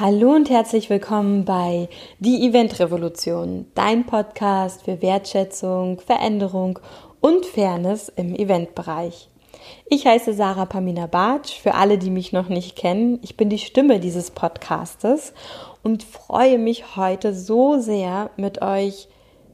Hallo und herzlich willkommen bei Die Event Revolution, dein Podcast für Wertschätzung, Veränderung und Fairness im Eventbereich. Ich heiße Sarah Pamina Bartsch, für alle, die mich noch nicht kennen. Ich bin die Stimme dieses Podcastes und freue mich heute so sehr mit euch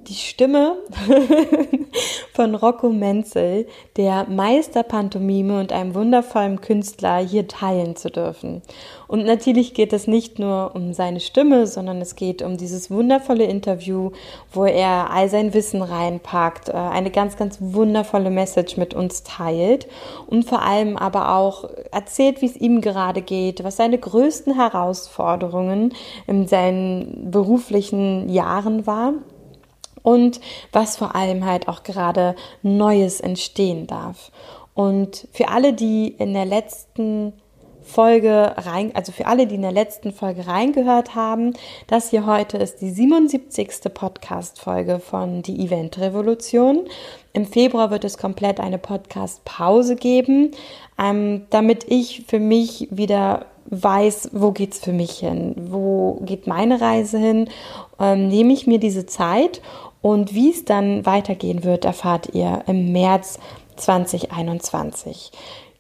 die Stimme von Rocco Menzel, der Meisterpantomime und einem wundervollen Künstler hier teilen zu dürfen. Und natürlich geht es nicht nur um seine Stimme, sondern es geht um dieses wundervolle Interview, wo er all sein Wissen reinpackt, äh, eine ganz, ganz wundervolle Message mit uns teilt und vor allem aber auch erzählt, wie es ihm gerade geht, was seine größten Herausforderungen in seinen beruflichen Jahren war und was vor allem halt auch gerade Neues entstehen darf. Und für alle, die in der letzten Folge rein, also für alle, die in der letzten Folge reingehört haben, das hier heute ist die 77. Podcast-Folge von Die Event Revolution. Im Februar wird es komplett eine Podcast-Pause geben, ähm, damit ich für mich wieder weiß, wo geht's für mich hin, wo geht meine Reise hin, ähm, nehme ich mir diese Zeit und wie es dann weitergehen wird, erfahrt ihr im März 2021.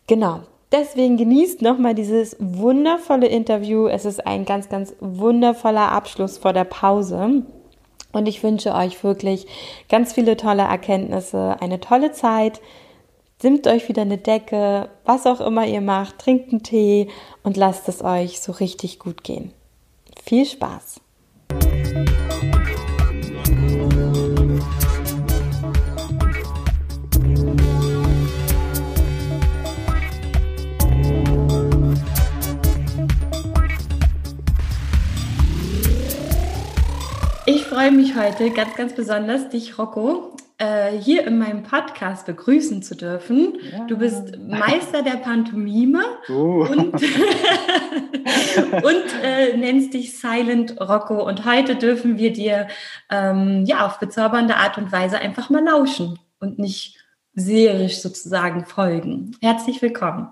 Genau. Deswegen genießt nochmal dieses wundervolle Interview. Es ist ein ganz, ganz wundervoller Abschluss vor der Pause. Und ich wünsche euch wirklich ganz viele tolle Erkenntnisse, eine tolle Zeit. Simmt euch wieder eine Decke, was auch immer ihr macht, trinkt einen Tee und lasst es euch so richtig gut gehen. Viel Spaß! Freue mich heute ganz, ganz besonders, dich, Rocco, äh, hier in meinem Podcast begrüßen zu dürfen. Ja. Du bist Meister der Pantomime uh. und, und äh, nennst dich Silent Rocco. Und heute dürfen wir dir ähm, ja auf bezaubernde Art und Weise einfach mal lauschen und nicht serisch sozusagen folgen. Herzlich willkommen.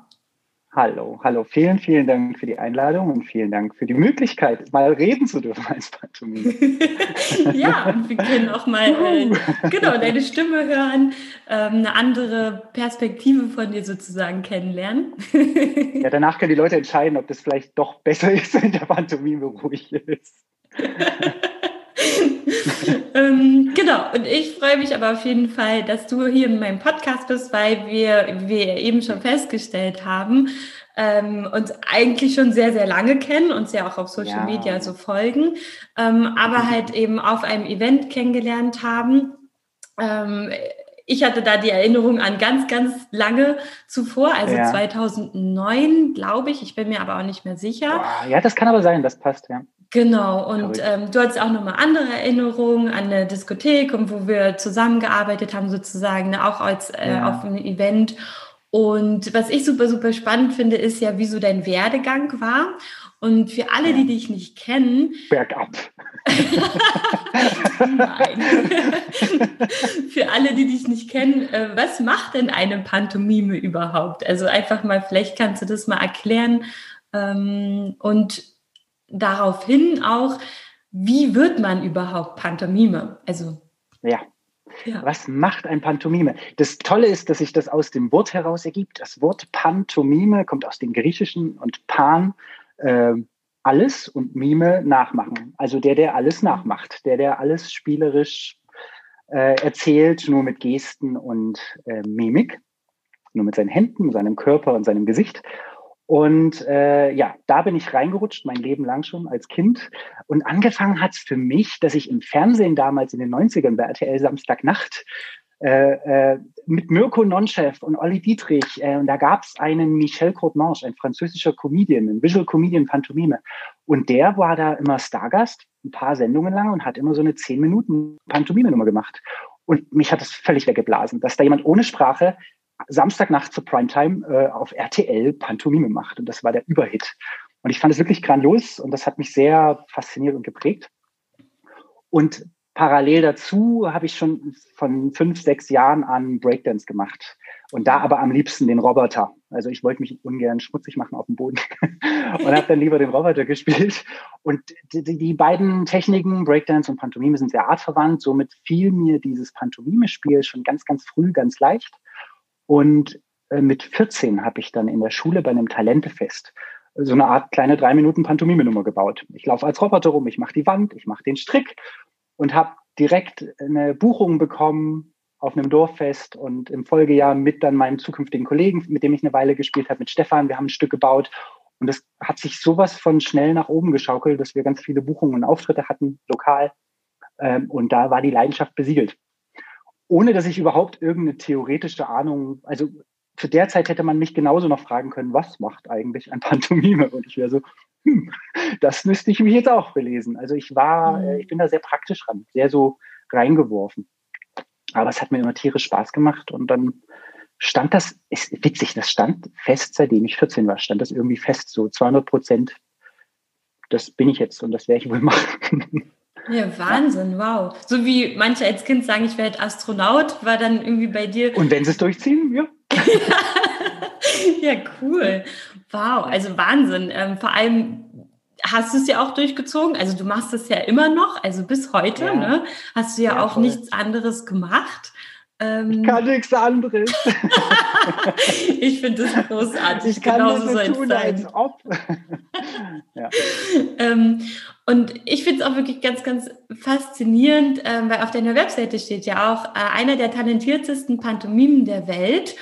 Hallo, hallo. Vielen, vielen Dank für die Einladung und vielen Dank für die Möglichkeit, mal reden zu dürfen als Pantomime. ja, und wir können auch mal äh, genau deine Stimme hören, ähm, eine andere Perspektive von dir sozusagen kennenlernen. ja, danach können die Leute entscheiden, ob das vielleicht doch besser ist, wenn der Pantomime ruhig ist. ähm, genau, und ich freue mich aber auf jeden Fall, dass du hier in meinem Podcast bist, weil wir, wir eben schon festgestellt haben, ähm, uns eigentlich schon sehr, sehr lange kennen, uns ja auch auf Social ja. Media so folgen, ähm, aber halt eben auf einem Event kennengelernt haben. Ähm, ich hatte da die Erinnerung an ganz, ganz lange zuvor, also ja. 2009, glaube ich. Ich bin mir aber auch nicht mehr sicher. Ja, das kann aber sein, das passt, ja. Genau, und ähm, du hattest auch nochmal andere Erinnerungen an eine Diskothek und wo wir zusammengearbeitet haben, sozusagen, ne, auch als äh, ja. auf einem Event. Und was ich super, super spannend finde, ist ja, wie so dein Werdegang war. Und für alle, ja. die dich nicht kennen. Bergab. Nein. für alle, die dich nicht kennen, äh, was macht denn eine Pantomime überhaupt? Also einfach mal, vielleicht kannst du das mal erklären. Ähm, und daraufhin auch, wie wird man überhaupt Pantomime? Also ja. ja. Was macht ein Pantomime? Das Tolle ist, dass sich das aus dem Wort heraus ergibt. Das Wort Pantomime kommt aus dem Griechischen und Pan äh, alles und Mime nachmachen. Also der, der alles nachmacht, der, der alles spielerisch äh, erzählt, nur mit Gesten und äh, Mimik, nur mit seinen Händen, seinem Körper und seinem Gesicht. Und äh, ja, da bin ich reingerutscht, mein Leben lang schon als Kind. Und angefangen hat es für mich, dass ich im Fernsehen damals in den 90ern bei RTL Samstagnacht äh, äh, mit Mirko Nonchef und Olli Dietrich, äh, und da gab es einen Michel Courtemanche, ein französischer Comedian, ein Visual Comedian Pantomime. Und der war da immer Stargast, ein paar Sendungen lang und hat immer so eine 10 Minuten Pantomime-Nummer gemacht. Und mich hat das völlig weggeblasen, dass da jemand ohne Sprache Samstagnacht zur Primetime äh, auf RTL Pantomime macht. Und das war der Überhit. Und ich fand es wirklich grandios und das hat mich sehr fasziniert und geprägt. Und parallel dazu habe ich schon von fünf, sechs Jahren an Breakdance gemacht. Und da aber am liebsten den Roboter. Also ich wollte mich ungern schmutzig machen auf dem Boden und habe dann lieber den Roboter gespielt. Und die, die, beiden Techniken, Breakdance und Pantomime, sind sehr artverwandt. Somit fiel mir dieses Pantomime-Spiel schon ganz, ganz früh ganz leicht. Und äh, mit 14 habe ich dann in der Schule bei einem Talentefest so eine Art kleine drei Minuten Pantomime-Nummer gebaut. Ich laufe als Roboter rum, ich mache die Wand, ich mache den Strick und habe direkt eine Buchung bekommen auf einem Dorffest und im Folgejahr mit dann meinem zukünftigen Kollegen, mit dem ich eine Weile gespielt habe, mit Stefan. Wir haben ein Stück gebaut und das hat sich sowas von schnell nach oben geschaukelt, dass wir ganz viele Buchungen und Auftritte hatten, lokal. Ähm, und da war die Leidenschaft besiegelt. Ohne dass ich überhaupt irgendeine theoretische Ahnung, also zu der Zeit hätte man mich genauso noch fragen können, was macht eigentlich ein Pantomime? Und ich wäre so, hm, das müsste ich mich jetzt auch belesen. Also ich war, mhm. äh, ich bin da sehr praktisch ran, sehr so reingeworfen. Aber es hat mir immer tierisch Spaß gemacht und dann stand das, ist witzig, das stand fest, seitdem ich 14 war, stand das irgendwie fest, so 200 Prozent. Das bin ich jetzt und das werde ich wohl machen. Ja, Wahnsinn, wow. So wie manche als Kind sagen, ich werde Astronaut, war dann irgendwie bei dir. Und wenn sie es durchziehen, ja. ja, cool. Wow, also Wahnsinn. Ähm, vor allem hast du es ja auch durchgezogen. Also du machst es ja immer noch, also bis heute, ja. ne? Hast du ja, ja auch voll. nichts anderes gemacht. Ähm, ich kann nichts anderes. ich finde das großartig. Ich kann Genauso das so tun, sein. als ob. ja. ähm, und ich finde es auch wirklich ganz, ganz faszinierend, ähm, weil auf deiner Webseite steht ja auch äh, einer der talentiertesten Pantomimen der Welt.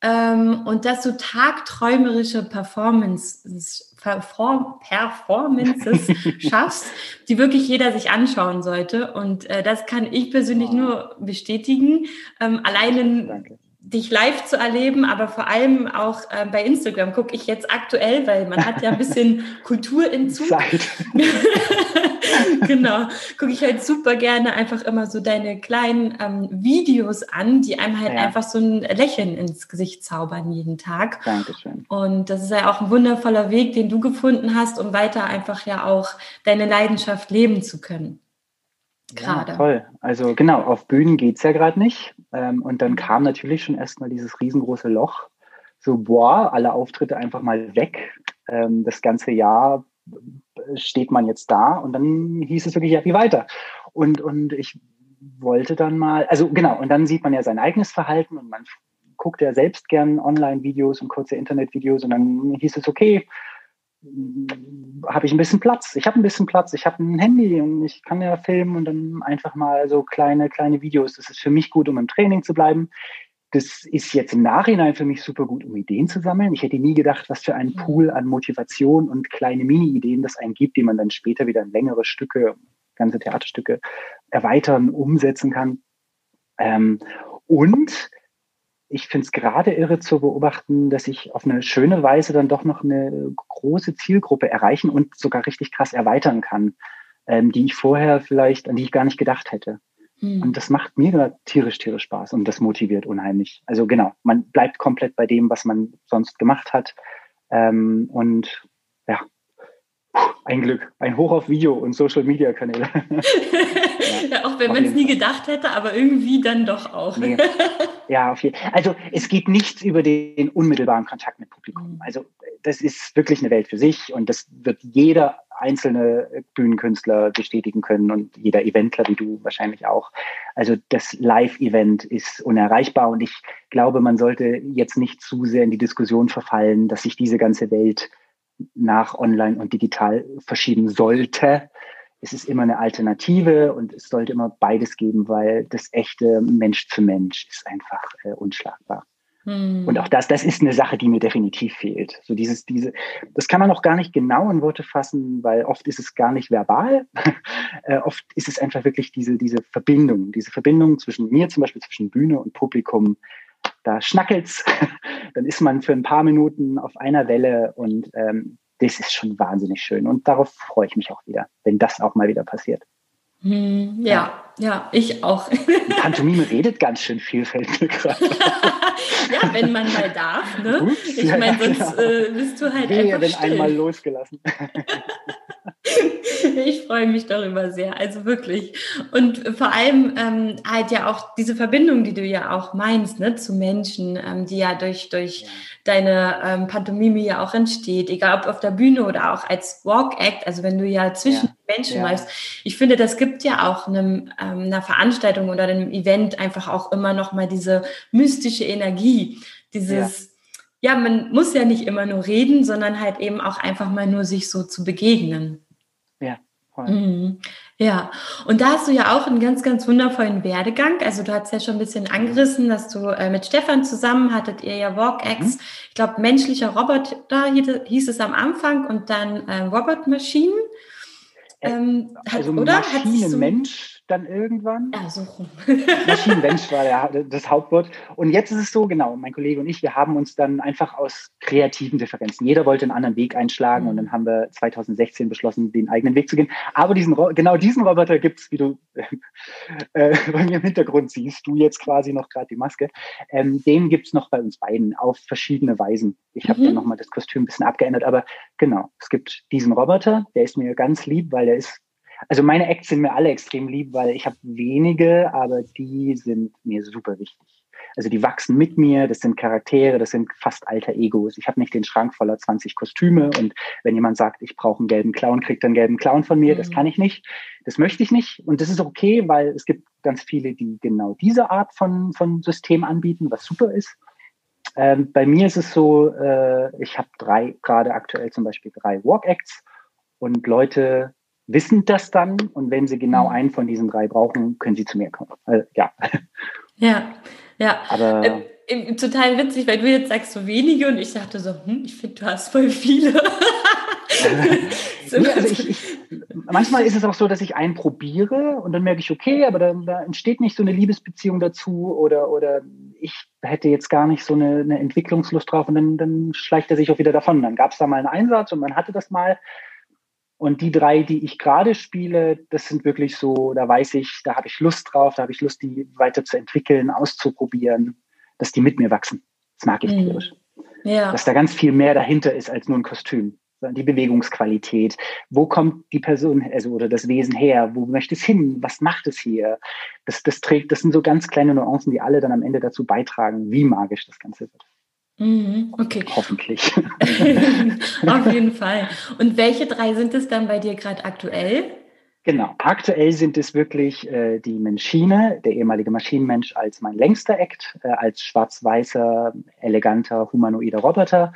Ähm, und dass du tagträumerische Performances Perform Performances schaffst, die wirklich jeder sich anschauen sollte. Und äh, das kann ich persönlich oh. nur bestätigen. Ähm, allein Danke dich live zu erleben, aber vor allem auch äh, bei Instagram gucke ich jetzt aktuell, weil man hat ja ein bisschen Kulturentzug. Zeit. genau, gucke ich halt super gerne einfach immer so deine kleinen ähm, Videos an, die einem halt ja. einfach so ein Lächeln ins Gesicht zaubern jeden Tag. Dankeschön. Und das ist ja auch ein wundervoller Weg, den du gefunden hast, um weiter einfach ja auch deine Leidenschaft leben zu können gerade. Ja, toll. Also genau, auf Bühnen geht es ja gerade nicht. Ähm, und dann kam natürlich schon erstmal dieses riesengroße Loch. So, boah, alle Auftritte einfach mal weg. Ähm, das ganze Jahr steht man jetzt da und dann hieß es wirklich, ja, wie weiter? Und, und ich wollte dann mal, also genau, und dann sieht man ja sein eigenes Verhalten und man guckt ja selbst gern Online-Videos und kurze Internet-Videos und dann hieß es, okay, habe ich ein bisschen Platz. Ich habe ein bisschen Platz. Ich habe ein Handy und ich kann ja filmen und dann einfach mal so kleine, kleine Videos. Das ist für mich gut, um im Training zu bleiben. Das ist jetzt im Nachhinein für mich super gut, um Ideen zu sammeln. Ich hätte nie gedacht, was für ein Pool an Motivation und kleine Mini-Ideen das einen gibt, die man dann später wieder in längere Stücke, ganze Theaterstücke erweitern, umsetzen kann. Ähm, und ich finde es gerade irre zu beobachten, dass ich auf eine schöne Weise dann doch noch eine große Zielgruppe erreichen und sogar richtig krass erweitern kann, ähm, die ich vorher vielleicht, an die ich gar nicht gedacht hätte. Hm. Und das macht mir tierisch, tierisch Spaß und das motiviert unheimlich. Also genau, man bleibt komplett bei dem, was man sonst gemacht hat. Ähm, und ein Glück. Ein Hoch auf Video und Social Media Kanäle. ja, ja, auch wenn man es nie gedacht hätte, aber irgendwie dann doch auch. Nee. Ja, auf jeden Fall. Also es geht nichts über den unmittelbaren Kontakt mit Publikum. Mhm. Also das ist wirklich eine Welt für sich und das wird jeder einzelne Bühnenkünstler bestätigen können und jeder Eventler wie du wahrscheinlich auch. Also das Live-Event ist unerreichbar und ich glaube, man sollte jetzt nicht zu sehr in die Diskussion verfallen, dass sich diese ganze Welt nach online und digital verschieben sollte. Es ist immer eine Alternative und es sollte immer beides geben, weil das echte Mensch zu Mensch ist einfach äh, unschlagbar. Hm. Und auch das, das ist eine Sache, die mir definitiv fehlt. So dieses, diese, das kann man auch gar nicht genau in Worte fassen, weil oft ist es gar nicht verbal. äh, oft ist es einfach wirklich diese, diese Verbindung, diese Verbindung zwischen mir zum Beispiel, zwischen Bühne und Publikum, da schnackelt's, dann ist man für ein paar Minuten auf einer Welle und ähm, das ist schon wahnsinnig schön. Und darauf freue ich mich auch wieder, wenn das auch mal wieder passiert. Hm, ja, ja, ich auch. Die Pantomime redet ganz schön viel, fällt mir gerade. ja, wenn man mal darf, ne? Ups, ich meine, sonst genau. äh, bist du halt nee, einfach wenn still. einmal losgelassen. ich freue mich darüber sehr, also wirklich. Und vor allem ähm, halt ja auch diese Verbindung, die du ja auch meinst, ne, zu Menschen, ähm, die ja durch, durch deine ähm, Pantomime ja auch entsteht, egal ob auf der Bühne oder auch als Walk-Act, also wenn du ja zwischen ja. Menschen ja. läufst. Ich finde, das gibt ja auch einem, ähm, einer Veranstaltung oder einem Event einfach auch immer noch mal diese mystische Energie, dieses ja, man muss ja nicht immer nur reden, sondern halt eben auch einfach mal nur sich so zu begegnen. Ja. Mhm. Ja, und da hast du ja auch einen ganz, ganz wundervollen Werdegang. Also du hast ja schon ein bisschen angerissen, dass du äh, mit Stefan zusammen hattet ihr ja WalkX. Mhm. Ich glaube, menschlicher Roboter hieß es am Anfang und dann äh, Robotmaschinen. Ähm, also oder? Maschinenmensch dann irgendwann. Ja, so rum. Maschinenmensch war der, das Hauptwort. Und jetzt ist es so, genau, mein Kollege und ich, wir haben uns dann einfach aus kreativen Differenzen, jeder wollte einen anderen Weg einschlagen mhm. und dann haben wir 2016 beschlossen, den eigenen Weg zu gehen. Aber diesen, genau diesen Roboter gibt es, wie du äh, bei mir im Hintergrund siehst, du jetzt quasi noch gerade die Maske, ähm, den gibt es noch bei uns beiden auf verschiedene Weisen. Ich habe mhm. dann nochmal das Kostüm ein bisschen abgeändert, aber genau, es gibt diesen Roboter, der ist mir ganz lieb, weil der ist also meine Acts sind mir alle extrem lieb, weil ich habe wenige, aber die sind mir super wichtig. Also die wachsen mit mir, das sind Charaktere, das sind fast alter Egos. Ich habe nicht den Schrank voller 20 Kostüme und wenn jemand sagt, ich brauche einen gelben Clown, kriegt er einen gelben Clown von mir, mhm. das kann ich nicht, das möchte ich nicht und das ist okay, weil es gibt ganz viele, die genau diese Art von, von System anbieten, was super ist. Ähm, bei mir ist es so, äh, ich habe drei, gerade aktuell zum Beispiel drei Walk-Acts und Leute wissen das dann und wenn sie genau mhm. einen von diesen drei brauchen, können sie zu mir kommen. Also, ja. Ja, ja. Aber äh, total witzig, weil du jetzt sagst so wenige und ich dachte so, hm, ich finde, du hast voll viele. Nee, also ich, ich, manchmal ist es auch so, dass ich einen probiere und dann merke ich, okay, aber da, da entsteht nicht so eine Liebesbeziehung dazu oder, oder ich hätte jetzt gar nicht so eine, eine Entwicklungslust drauf und dann, dann schleicht er sich auch wieder davon. Dann gab es da mal einen Einsatz und man hatte das mal und die drei, die ich gerade spiele, das sind wirklich so, da weiß ich, da habe ich Lust drauf, da habe ich Lust, die weiter zu entwickeln, auszuprobieren, dass die mit mir wachsen. Das mag ich mhm. Ja. Dass da ganz viel mehr dahinter ist als nur ein Kostüm. Die Bewegungsqualität. Wo kommt die Person, also oder das Wesen her? Wo möchte es hin? Was macht es hier? Das, das trägt, das sind so ganz kleine Nuancen, die alle dann am Ende dazu beitragen, wie magisch das Ganze wird. Mhm, okay. Hoffentlich. Auf jeden Fall. Und welche drei sind es dann bei dir gerade aktuell? Genau, aktuell sind es wirklich äh, die Menschine, der ehemalige Maschinenmensch als mein längster Act, äh, als schwarz-weißer, eleganter, humanoider Roboter,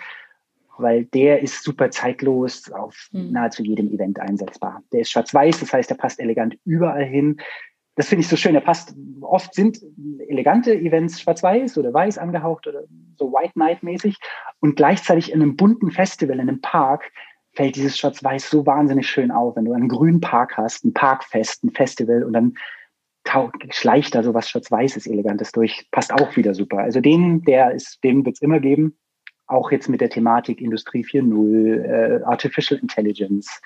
weil der ist super zeitlos auf mhm. nahezu jedem Event einsetzbar. Der ist schwarz-weiß, das heißt, er passt elegant überall hin das finde ich so schön. Er passt, oft sind elegante Events schwarz-weiß oder weiß angehaucht oder so White Night-mäßig. Und gleichzeitig in einem bunten Festival, in einem Park, fällt dieses Schwarz-Weiß so wahnsinnig schön auf. Wenn du einen grünen Park hast, ein Parkfest, ein Festival und dann schleicht da so was Schwarz-Weißes, Elegantes durch, passt auch wieder super. Also den, der ist, den wird es immer geben auch jetzt mit der Thematik Industrie 4.0, äh, Artificial Intelligence.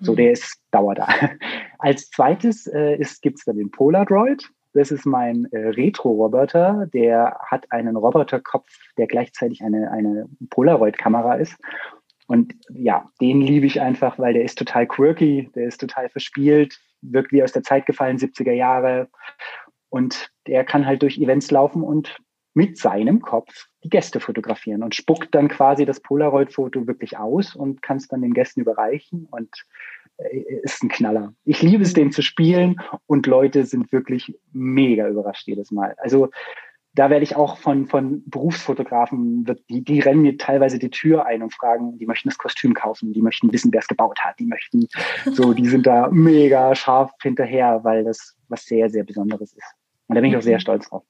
So, mhm. der ist dauer da. Als zweites äh, gibt es dann den Polaroid. Das ist mein äh, Retro-Roboter. Der hat einen Roboterkopf, der gleichzeitig eine, eine Polaroid-Kamera ist. Und ja, den liebe ich einfach, weil der ist total quirky, der ist total verspielt, wirkt wie aus der Zeit gefallen, 70er Jahre. Und der kann halt durch Events laufen und mit seinem Kopf die Gäste fotografieren und spuckt dann quasi das Polaroid-Foto wirklich aus und kann es dann den Gästen überreichen und äh, ist ein Knaller. Ich liebe es, den zu spielen und Leute sind wirklich mega überrascht jedes Mal. Also da werde ich auch von, von Berufsfotografen, die, die rennen mir teilweise die Tür ein und fragen, die möchten das Kostüm kaufen, die möchten wissen, wer es gebaut hat, die möchten so, die sind da mega scharf hinterher, weil das was sehr, sehr Besonderes ist. Und da bin ich auch sehr mhm. stolz drauf.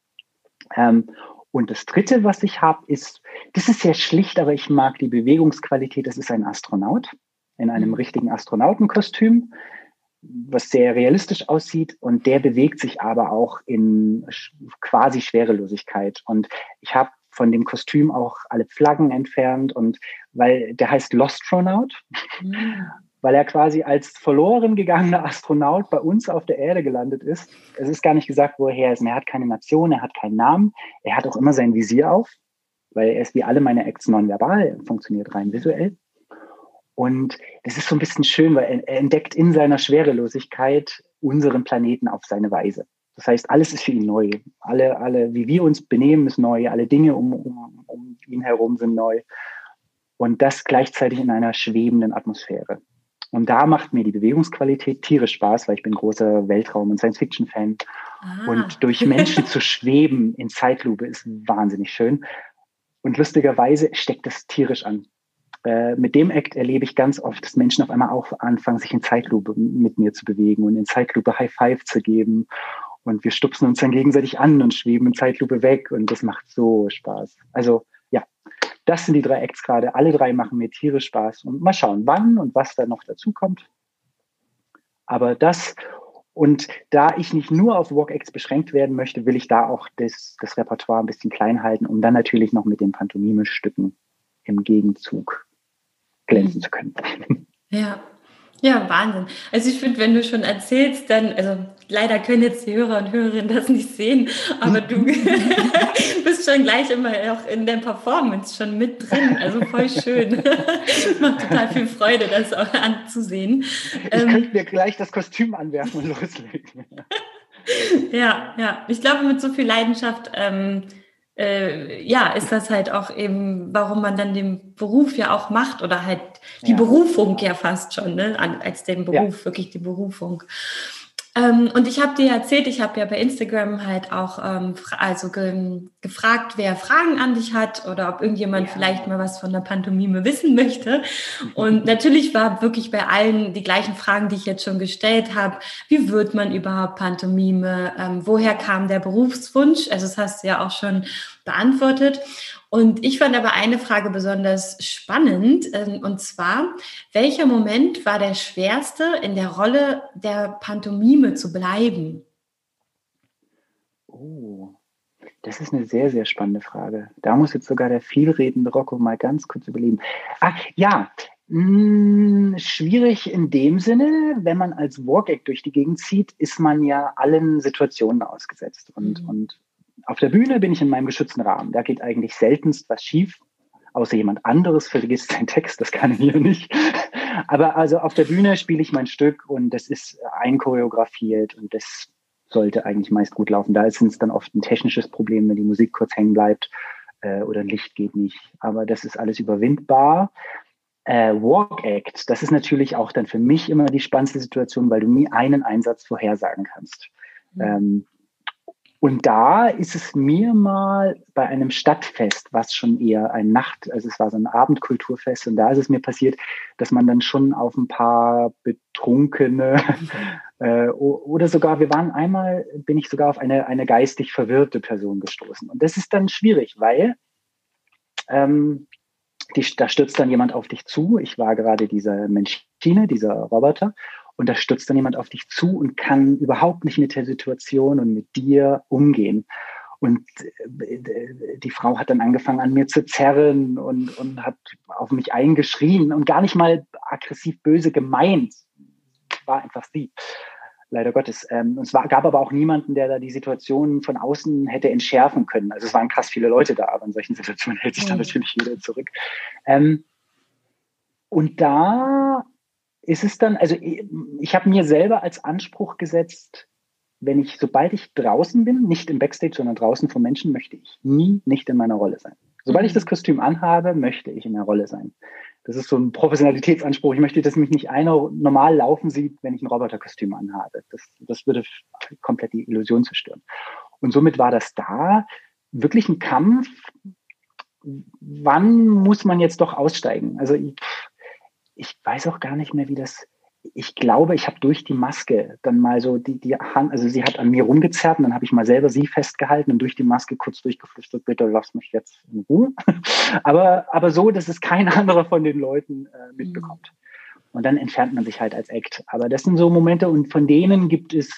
Ähm, und das Dritte, was ich habe, ist, das ist sehr schlicht, aber ich mag die Bewegungsqualität. Das ist ein Astronaut in einem mhm. richtigen Astronautenkostüm, was sehr realistisch aussieht. Und der bewegt sich aber auch in quasi Schwerelosigkeit. Und ich habe von dem Kostüm auch alle Flaggen entfernt und weil der heißt Lostronaut. Mhm weil er quasi als verloren gegangener Astronaut bei uns auf der Erde gelandet ist. Es ist gar nicht gesagt, woher er ist. Er hat keine Nation, er hat keinen Namen. Er hat auch immer sein Visier auf, weil er ist wie alle meine Acts nonverbal, funktioniert rein visuell. Und das ist so ein bisschen schön, weil er, er entdeckt in seiner Schwerelosigkeit unseren Planeten auf seine Weise. Das heißt, alles ist für ihn neu. Alle, alle, wie wir uns benehmen, ist neu. Alle Dinge um, um, um ihn herum sind neu. Und das gleichzeitig in einer schwebenden Atmosphäre. Und da macht mir die Bewegungsqualität tierisch Spaß, weil ich bin großer Weltraum- und Science-Fiction-Fan. Ah. Und durch Menschen zu schweben in Zeitlupe ist wahnsinnig schön. Und lustigerweise steckt das tierisch an. Äh, mit dem Act erlebe ich ganz oft, dass Menschen auf einmal auch anfangen, sich in Zeitlupe mit mir zu bewegen und in Zeitlupe High Five zu geben und wir stupsen uns dann gegenseitig an und schweben in Zeitlupe weg und das macht so Spaß. Also das sind die drei Acts gerade. Alle drei machen mir tierisch Spaß und mal schauen, wann und was da noch dazu kommt. Aber das und da ich nicht nur auf Walk-Acts beschränkt werden möchte, will ich da auch das, das Repertoire ein bisschen klein halten, um dann natürlich noch mit den Pantomime-Stücken im Gegenzug glänzen zu können. Ja, ja, Wahnsinn. Also ich finde, wenn du schon erzählst, dann, also leider können jetzt die Hörer und Hörerinnen das nicht sehen, aber du bist schon gleich immer auch in der Performance schon mit drin. Also voll schön. Macht total viel Freude, das auch anzusehen. Ich ähm, könnte mir gleich das Kostüm anwerfen und loslegen. ja, ja. Ich glaube, mit so viel Leidenschaft ähm, äh, ja, ist das halt auch eben, warum man dann den Beruf ja auch macht oder halt die ja. Berufung ja fast schon, ne, als den Beruf, ja. wirklich die Berufung. Ähm, und ich habe dir erzählt, ich habe ja bei Instagram halt auch ähm, also ge gefragt, wer Fragen an dich hat oder ob irgendjemand ja. vielleicht mal was von der Pantomime wissen möchte. Und natürlich war wirklich bei allen die gleichen Fragen, die ich jetzt schon gestellt habe. Wie wird man überhaupt Pantomime? Ähm, woher kam der Berufswunsch? Also das hast du ja auch schon beantwortet. Und ich fand aber eine Frage besonders spannend, ähm, und zwar, welcher Moment war der schwerste, in der Rolle der Pantomime zu bleiben? Oh, das ist eine sehr, sehr spannende Frage. Da muss jetzt sogar der vielredende Rocco mal ganz kurz überlegen. Ah, ja, hm, schwierig in dem Sinne, wenn man als Walk-Act durch die Gegend zieht, ist man ja allen Situationen ausgesetzt. Und, mhm. und auf der Bühne bin ich in meinem geschützten Rahmen. Da geht eigentlich seltenst was schief, außer jemand anderes vergisst seinen Text, das kann ich hier nicht. Aber also auf der Bühne spiele ich mein Stück und das ist einchoreografiert und das sollte eigentlich meist gut laufen. Da ist es dann oft ein technisches Problem, wenn die Musik kurz hängen bleibt äh, oder ein Licht geht nicht. Aber das ist alles überwindbar. Äh, Walk Act, das ist natürlich auch dann für mich immer die spannendste Situation, weil du nie einen Einsatz vorhersagen kannst. Mhm. Ähm, und da ist es mir mal bei einem Stadtfest, was schon eher ein Nacht, also es war so ein Abendkulturfest, und da ist es mir passiert, dass man dann schon auf ein paar Betrunkene äh, oder sogar, wir waren einmal, bin ich sogar auf eine, eine geistig verwirrte Person gestoßen. Und das ist dann schwierig, weil ähm, die, da stürzt dann jemand auf dich zu. Ich war gerade dieser Menschine, dieser Roboter, und da stürzt dann jemand auf dich zu und kann überhaupt nicht mit der Situation und mit dir umgehen. Und äh, die Frau hat dann angefangen an mir zu zerren und, und hat auf mich eingeschrien und gar nicht mal aggressiv böse gemeint. War einfach sie. Leider Gottes. Ähm, es war, gab aber auch niemanden, der da die Situation von außen hätte entschärfen können. Also es waren krass viele Leute da, aber in solchen Situationen hält sich dann mhm. natürlich jeder zurück. Ähm, und da ist es dann, also ich, ich habe mir selber als Anspruch gesetzt, wenn ich, sobald ich draußen bin, nicht im Backstage, sondern draußen vor Menschen, möchte ich nie nicht in meiner Rolle sein. Sobald ich mhm. das Kostüm anhabe, möchte ich in der Rolle sein. Das ist so ein Professionalitätsanspruch. Ich möchte, dass mich nicht einer normal laufen sieht, wenn ich ein Roboterkostüm anhabe. Das, das würde komplett die Illusion zerstören. Und somit war das da wirklich ein Kampf. Wann muss man jetzt doch aussteigen? Also ich, ich weiß auch gar nicht mehr, wie das. Ich glaube, ich habe durch die Maske dann mal so die, die Hand, also sie hat an mir rumgezerrt und dann habe ich mal selber sie festgehalten und durch die Maske kurz durchgeflüstert, bitte lass mich jetzt in Ruhe. aber, aber so, dass es kein anderer von den Leuten äh, mitbekommt. Mhm. Und dann entfernt man sich halt als Act. Aber das sind so Momente und von denen gibt es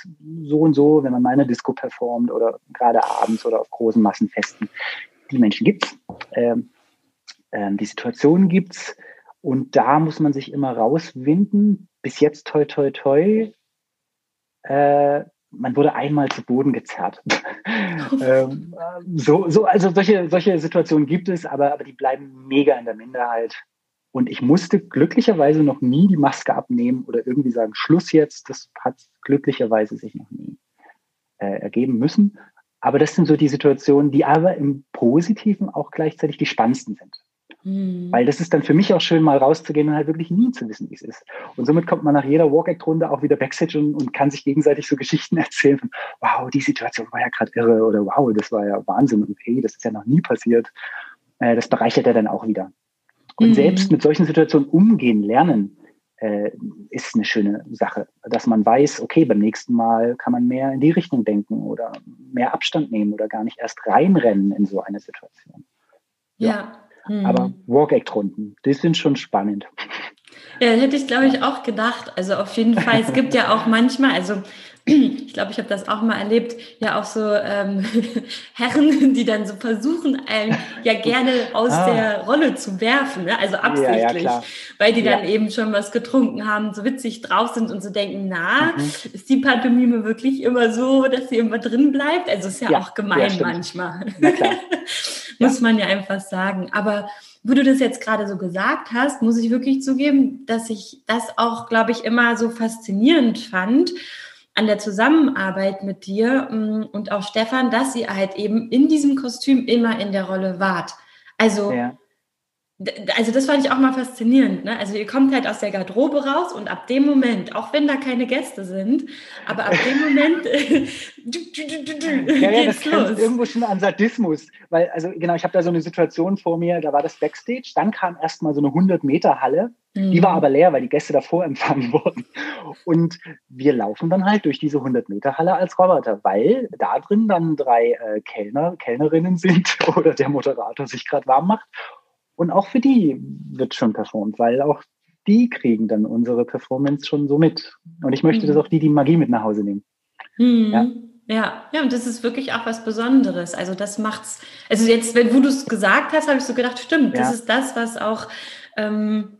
so und so, wenn man mal eine Disco performt oder gerade abends oder auf großen Massenfesten. Die Menschen gibt's. Ähm, ähm, die Situationen gibt's. Und da muss man sich immer rauswinden. Bis jetzt toi toi toi. Äh, man wurde einmal zu Boden gezerrt. ähm, so, so, also solche, solche Situationen gibt es, aber, aber die bleiben mega in der Minderheit. Und ich musste glücklicherweise noch nie die Maske abnehmen oder irgendwie sagen, Schluss jetzt. Das hat glücklicherweise sich noch nie äh, ergeben müssen. Aber das sind so die Situationen, die aber im Positiven auch gleichzeitig die spannendsten sind. Mhm. Weil das ist dann für mich auch schön, mal rauszugehen und halt wirklich nie zu wissen, wie es ist. Und somit kommt man nach jeder Walk-Act-Runde auch wieder Backstage und, und, kann sich gegenseitig so Geschichten erzählen von, wow, die Situation war ja gerade irre oder wow, das war ja Wahnsinn und hey, das ist ja noch nie passiert. Äh, das bereichert er dann auch wieder. Und mhm. selbst mit solchen Situationen umgehen lernen, äh, ist eine schöne Sache, dass man weiß, okay, beim nächsten Mal kann man mehr in die Richtung denken oder mehr Abstand nehmen oder gar nicht erst reinrennen in so eine Situation. Ja. ja. Mhm. Aber Walk-Act-Runden, die sind schon spannend. Ja, hätte ich, glaube ich, auch gedacht. Also auf jeden Fall, es gibt ja auch manchmal, also ich glaube, ich habe das auch mal erlebt, ja auch so ähm, Herren, die dann so versuchen, einen ja gerne aus ah. der Rolle zu werfen, ne? also absichtlich, ja, ja, weil die dann eben schon was getrunken haben, so witzig drauf sind und so denken, na, mhm. ist die Pantomime wirklich immer so, dass sie immer drin bleibt? Also ist ja, auch gemein manchmal. Muss man ja einfach sagen. Aber wo du das jetzt gerade so gesagt hast, muss ich wirklich zugeben, dass ich das auch, glaube ich, immer so faszinierend fand an der Zusammenarbeit mit dir mm, und auch Stefan, dass ihr halt eben in diesem Kostüm immer in der Rolle wart. Also ja also das fand ich auch mal faszinierend. Ne? Also ihr kommt halt aus der Garderobe raus und ab dem Moment, auch wenn da keine Gäste sind, aber ab dem Moment ja, ja, das grenzt irgendwo schon an Sadismus, weil also genau, ich habe da so eine Situation vor mir, da war das Backstage, dann kam erstmal so eine 100 Meter Halle, mhm. die war mhm. aber leer, weil die Gäste davor empfangen wurden und wir laufen dann halt durch diese 100 Meter Halle als Roboter, weil da drin dann drei äh, Kellner, Kellnerinnen sind oder der Moderator sich gerade warm macht und auch für die wird schon performt, weil auch die kriegen dann unsere Performance schon so mit. Und ich möchte, mhm. dass auch die die Magie mit nach Hause nehmen. Mhm. Ja. Ja, ja, und das ist wirklich auch was Besonderes. Also das macht's. Also jetzt, wenn du es gesagt hast, habe ich so gedacht, stimmt, ja. das ist das, was auch ähm,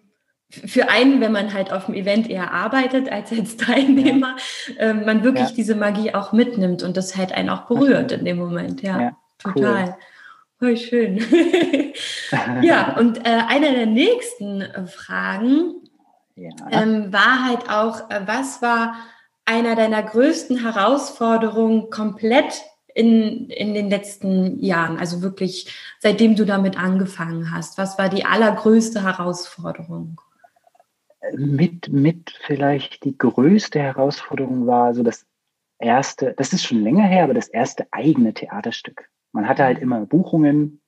für einen, wenn man halt auf dem Event eher arbeitet als als Teilnehmer, ja. ähm, man wirklich ja. diese Magie auch mitnimmt und das halt einen auch berührt in dem Moment. Ja, total. Cool. Voll schön. ja, und äh, eine der nächsten äh, Fragen ja. ähm, war halt auch, äh, was war einer deiner größten Herausforderungen komplett in, in den letzten Jahren? Also wirklich, seitdem du damit angefangen hast. Was war die allergrößte Herausforderung? Mit, mit vielleicht die größte Herausforderung war so das erste, das ist schon länger her, aber das erste eigene Theaterstück. Man hatte halt immer Buchungen.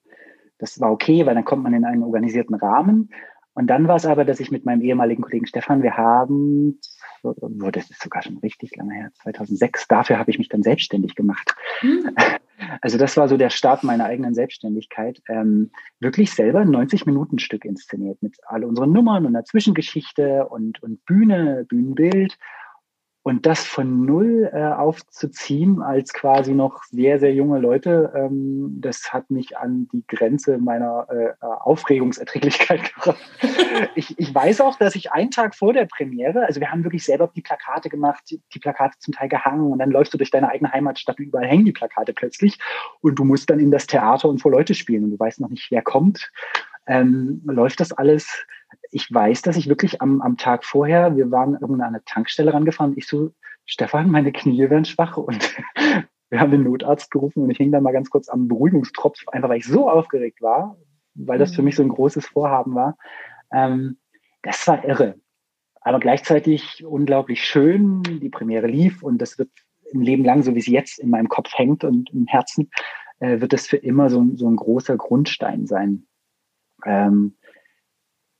Das war okay, weil dann kommt man in einen organisierten Rahmen. Und dann war es aber, dass ich mit meinem ehemaligen Kollegen Stefan, wir haben, oh, das ist sogar schon richtig lange her, 2006, dafür habe ich mich dann selbstständig gemacht. Mhm. Also das war so der Start meiner eigenen Selbstständigkeit. Ähm, wirklich selber ein 90-Minuten-Stück inszeniert mit all unseren Nummern und einer Zwischengeschichte und, und Bühne, Bühnenbild und das von null äh, aufzuziehen als quasi noch sehr, sehr junge Leute, ähm, das hat mich an die Grenze meiner äh, Aufregungserträglichkeit gebracht. ich, ich weiß auch, dass ich einen Tag vor der Premiere, also wir haben wirklich selber die Plakate gemacht, die, die Plakate zum Teil gehangen und dann läufst du durch deine eigene Heimatstadt und überall hängen die Plakate plötzlich und du musst dann in das Theater und vor Leute spielen und du weißt noch nicht, wer kommt. Ähm, läuft das alles ich weiß, dass ich wirklich am, am Tag vorher, wir waren irgendwo an eine Tankstelle rangefahren, ich so, Stefan, meine Knie werden schwach und wir haben den Notarzt gerufen und ich hing dann mal ganz kurz am Beruhigungstropf, einfach weil ich so aufgeregt war, weil das für mhm. mich so ein großes Vorhaben war. Ähm, das war irre. Aber gleichzeitig unglaublich schön. Die Premiere lief und das wird ein Leben lang, so wie es jetzt in meinem Kopf hängt und im Herzen, äh, wird das für immer so, so ein großer Grundstein sein. Ähm,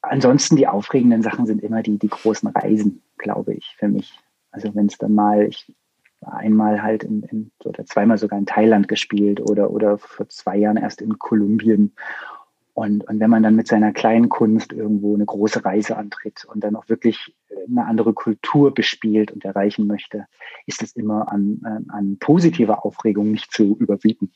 ansonsten die aufregenden Sachen sind immer die, die großen Reisen, glaube ich, für mich. Also wenn es dann mal, ich war einmal halt in, in, oder zweimal sogar in Thailand gespielt oder, oder vor zwei Jahren erst in Kolumbien. Und, und wenn man dann mit seiner kleinen Kunst irgendwo eine große Reise antritt und dann auch wirklich eine andere Kultur bespielt und erreichen möchte, ist es immer an, an positiver Aufregung nicht zu überbieten.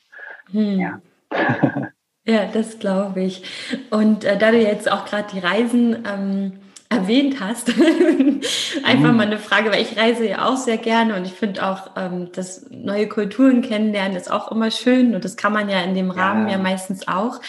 Hm. Ja. Ja, das glaube ich. Und äh, da du jetzt auch gerade die Reisen ähm, erwähnt hast, einfach mhm. mal eine Frage, weil ich reise ja auch sehr gerne und ich finde auch, ähm, das neue Kulturen kennenlernen ist auch immer schön und das kann man ja in dem Rahmen ja, ja meistens auch.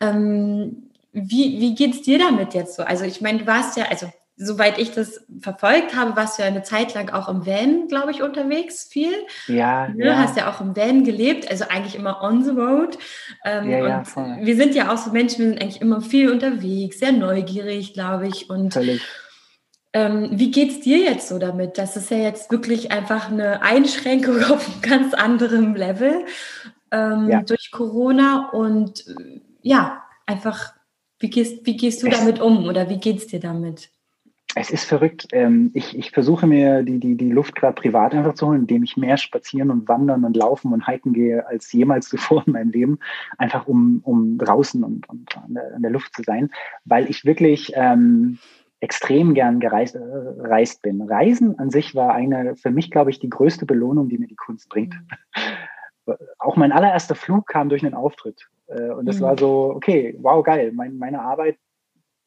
Ähm, wie, wie geht's dir damit jetzt so? Also ich meine, du warst ja, also soweit ich das verfolgt habe, warst du ja eine Zeit lang auch im Van, glaube ich, unterwegs, viel. Ja, ne? ja. Hast ja auch im Van gelebt, also eigentlich immer on the road. Ähm, ja, ja, voll. wir sind ja auch so Menschen, wir sind eigentlich immer viel unterwegs, sehr neugierig, glaube ich. Und Völlig. Ähm, wie geht's dir jetzt so damit? Das ist ja jetzt wirklich einfach eine Einschränkung auf einem ganz anderem Level ähm, ja. durch Corona und äh, ja, einfach, wie gehst, wie gehst du es, damit um oder wie geht's dir damit? Es ist verrückt. Ähm, ich, ich versuche mir die, die, die Luft gerade privat einfach zu holen, indem ich mehr spazieren und wandern und laufen und hiken gehe als jemals zuvor in meinem Leben, einfach um, um draußen und, und an, der, an der Luft zu sein, weil ich wirklich ähm, extrem gern gereist, äh, reist bin. Reisen an sich war eine, für mich, glaube ich, die größte Belohnung, die mir die Kunst bringt. Mhm. Auch mein allererster Flug kam durch einen Auftritt. Äh, und das mhm. war so, okay, wow, geil. Mein, meine Arbeit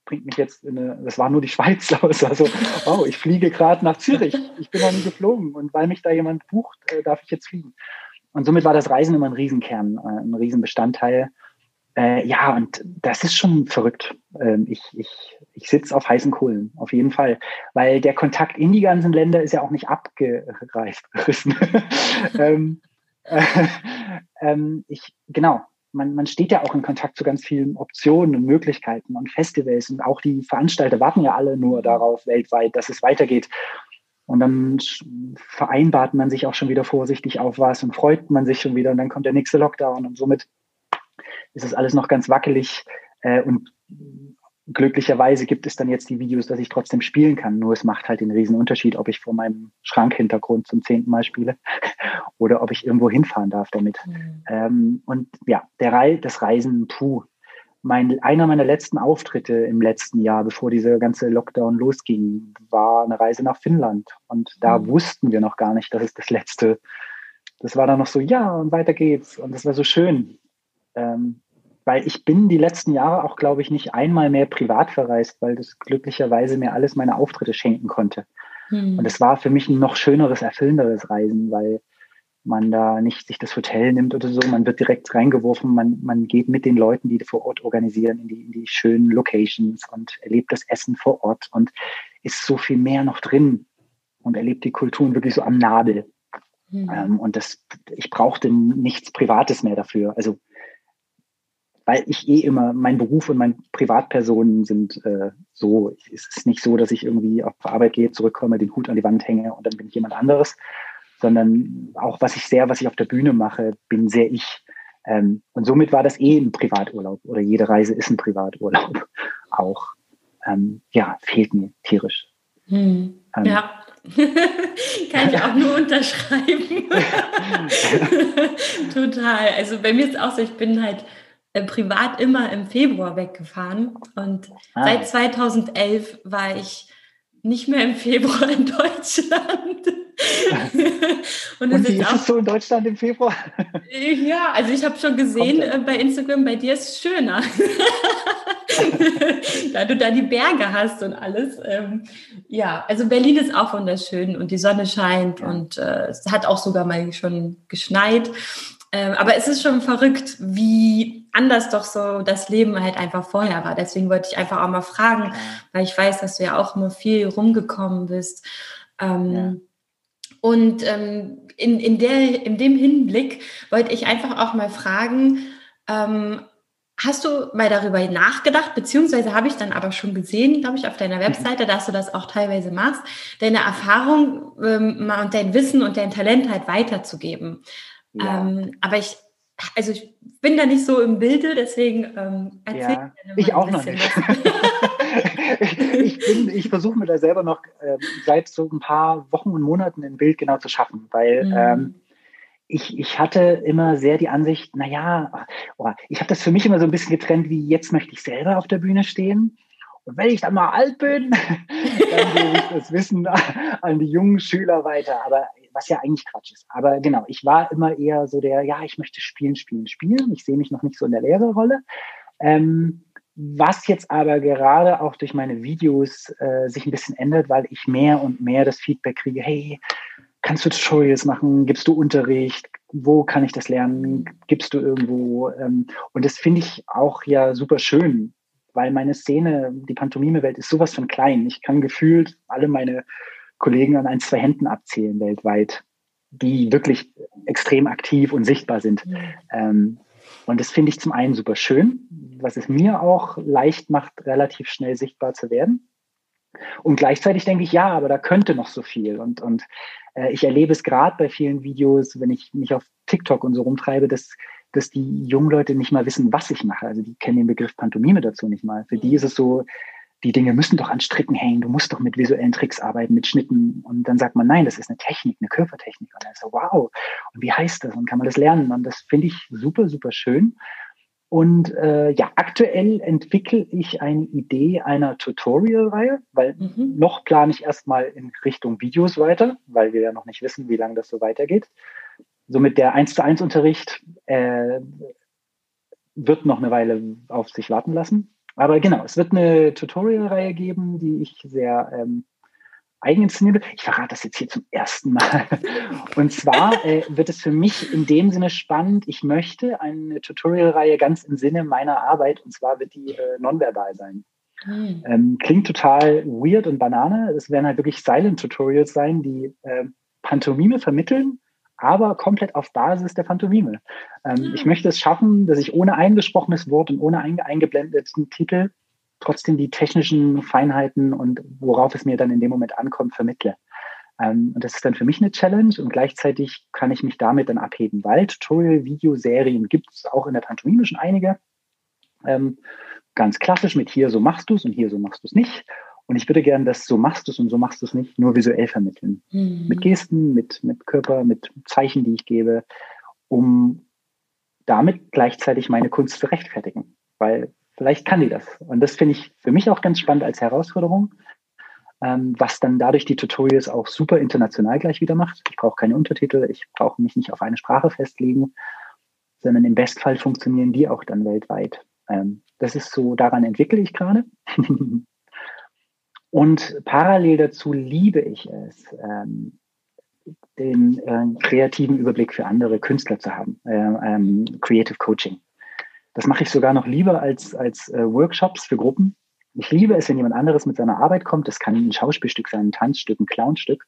bringt mich jetzt in eine, das war nur die Schweiz, aber es war so, wow, ich fliege gerade nach Zürich. Ich bin noch nie geflogen. Und weil mich da jemand bucht, äh, darf ich jetzt fliegen. Und somit war das Reisen immer ein Riesenkern, ein Riesenbestandteil. Äh, ja, und das ist schon verrückt. Ähm, ich ich, ich sitze auf heißen Kohlen, auf jeden Fall. Weil der Kontakt in die ganzen Länder ist ja auch nicht abgereist. ähm, äh, ähm, ich, genau, man, man steht ja auch in Kontakt zu ganz vielen Optionen und Möglichkeiten und Festivals. Und auch die Veranstalter warten ja alle nur darauf weltweit, dass es weitergeht. Und dann vereinbart man sich auch schon wieder vorsichtig auf was und freut man sich schon wieder und dann kommt der nächste Lockdown und somit ist es alles noch ganz wackelig äh, und glücklicherweise gibt es dann jetzt die Videos, dass ich trotzdem spielen kann. Nur es macht halt den riesen Unterschied, ob ich vor meinem Schrankhintergrund zum zehnten Mal spiele oder ob ich irgendwo hinfahren darf damit. Mhm. Ähm, und ja, der Re das Reisen, puh. Mein, einer meiner letzten Auftritte im letzten Jahr, bevor dieser ganze Lockdown losging, war eine Reise nach Finnland. Und da mhm. wussten wir noch gar nicht, dass es das letzte. Das war dann noch so, ja, und weiter geht's. Und das war so schön. Ähm, weil ich bin die letzten Jahre auch, glaube ich, nicht einmal mehr privat verreist, weil das glücklicherweise mir alles meine Auftritte schenken konnte. Hm. Und es war für mich ein noch schöneres, erfüllenderes Reisen, weil man da nicht sich das Hotel nimmt oder so, man wird direkt reingeworfen, man, man geht mit den Leuten, die vor Ort organisieren, in die, in die schönen Locations und erlebt das Essen vor Ort und ist so viel mehr noch drin und erlebt die Kulturen wirklich so am Nabel. Mhm. Ähm, und das, ich brauchte nichts Privates mehr dafür. Also weil ich eh immer, mein Beruf und meine Privatpersonen sind äh, so, es ist nicht so, dass ich irgendwie auf Arbeit gehe, zurückkomme, den Hut an die Wand hänge und dann bin ich jemand anderes, sondern auch was ich sehr, was ich auf der Bühne mache, bin sehr ich. Ähm, und somit war das eh ein Privaturlaub oder jede Reise ist ein Privaturlaub auch. Ähm, ja, fehlt mir tierisch. Hm. Ähm, ja. Kann ich auch nur unterschreiben. Total. Also bei mir ist auch so, ich bin halt äh, privat immer im Februar weggefahren. Und ah. seit 2011 war ich nicht mehr im Februar in Deutschland. und, und wie ist, es so in Deutschland im Februar? ja, also ich habe schon gesehen äh, bei Instagram, bei dir ist es schöner. da du da die Berge hast und alles. Ähm, ja, also Berlin ist auch wunderschön und die Sonne scheint ja. und äh, es hat auch sogar mal schon geschneit. Ähm, aber es ist schon verrückt, wie anders doch so das Leben halt einfach vorher war. Deswegen wollte ich einfach auch mal fragen, weil ich weiß, dass du ja auch immer viel rumgekommen bist. Ähm, ja. Und ähm, in, in, der, in dem Hinblick wollte ich einfach auch mal fragen, ähm, hast du mal darüber nachgedacht, beziehungsweise habe ich dann aber schon gesehen, glaube ich, auf deiner mhm. Webseite, dass du das auch teilweise machst, deine Erfahrung ähm, und dein Wissen und dein Talent halt weiterzugeben. Ja. Ähm, aber ich, also ich bin da nicht so im Bilde, deswegen ähm, erzähl ja, mir Ich auch noch nicht. ich, ich, ich versuche mir da selber noch äh, seit so ein paar Wochen und Monaten ein Bild genau zu schaffen, weil mhm. ähm, ich, ich hatte immer sehr die Ansicht, naja, oh, ich habe das für mich immer so ein bisschen getrennt, wie jetzt möchte ich selber auf der Bühne stehen. Und wenn ich dann mal alt bin, dann gebe ich das Wissen an die jungen Schüler weiter. Aber was ja eigentlich Quatsch ist. Aber genau, ich war immer eher so der, ja, ich möchte spielen, spielen, spielen. Ich sehe mich noch nicht so in der Lehrerrolle. Ähm, was jetzt aber gerade auch durch meine Videos äh, sich ein bisschen ändert, weil ich mehr und mehr das Feedback kriege, hey, kannst du Tutorials machen? Gibst du Unterricht? Wo kann ich das lernen? Gibst du irgendwo? Ähm, und das finde ich auch ja super schön, weil meine Szene, die Pantomime-Welt ist sowas von klein. Ich kann gefühlt alle meine Kollegen an ein, zwei Händen abzählen weltweit, die wirklich extrem aktiv und sichtbar sind. Mhm. Ähm, und das finde ich zum einen super schön, was es mir auch leicht macht, relativ schnell sichtbar zu werden. Und gleichzeitig denke ich, ja, aber da könnte noch so viel. Und, und äh, ich erlebe es gerade bei vielen Videos, wenn ich mich auf TikTok und so rumtreibe, dass, dass die jungen Leute nicht mal wissen, was ich mache. Also die kennen den Begriff Pantomime dazu nicht mal. Für die mhm. ist es so, die Dinge müssen doch an Stricken hängen, du musst doch mit visuellen Tricks arbeiten, mit Schnitten. Und dann sagt man, nein, das ist eine Technik, eine Körpertechnik. Und dann ist so, wow, und wie heißt das? Und kann man das lernen? Und das finde ich super, super schön. Und äh, ja, aktuell entwickle ich eine Idee einer Tutorial-Reihe, weil mhm. noch plane ich erstmal in Richtung Videos weiter, weil wir ja noch nicht wissen, wie lange das so weitergeht. Somit der 1 zu 1 Unterricht äh, wird noch eine Weile auf sich warten lassen. Aber genau, es wird eine Tutorial-Reihe geben, die ich sehr ähm, eigeninszeniert. Ich verrate das jetzt hier zum ersten Mal. Und zwar äh, wird es für mich in dem Sinne spannend. Ich möchte eine Tutorial-Reihe ganz im Sinne meiner Arbeit, und zwar wird die äh, nonverbal sein. Mhm. Ähm, klingt total weird und banane. Es werden halt wirklich Silent-Tutorials sein, die äh, Pantomime vermitteln, aber komplett auf Basis der Pantomime. Ähm, mhm. Ich möchte es schaffen, dass ich ohne eingesprochenes Wort und ohne eingeblendeten Titel trotzdem die technischen Feinheiten und worauf es mir dann in dem Moment ankommt, vermittle. Ähm, und das ist dann für mich eine Challenge und gleichzeitig kann ich mich damit dann abheben, weil Tutorial-Videoserien gibt es auch in der Pantomime schon einige. Ähm, ganz klassisch mit hier so machst du es und hier so machst du es nicht. Und ich würde gerne das so machst du es und so machst du es nicht nur visuell vermitteln. Mhm. Mit Gesten, mit, mit Körper, mit Zeichen, die ich gebe, um damit gleichzeitig meine Kunst zu rechtfertigen. Weil Vielleicht kann die das. Und das finde ich für mich auch ganz spannend als Herausforderung, ähm, was dann dadurch die Tutorials auch super international gleich wieder macht. Ich brauche keine Untertitel, ich brauche mich nicht auf eine Sprache festlegen, sondern im Bestfall funktionieren die auch dann weltweit. Ähm, das ist so, daran entwickle ich gerade. Und parallel dazu liebe ich es, ähm, den äh, kreativen Überblick für andere Künstler zu haben, äh, ähm, Creative Coaching. Das mache ich sogar noch lieber als, als äh, Workshops für Gruppen. Ich liebe es, wenn jemand anderes mit seiner Arbeit kommt. Das kann ein Schauspielstück sein, ein Tanzstück, ein Clownstück.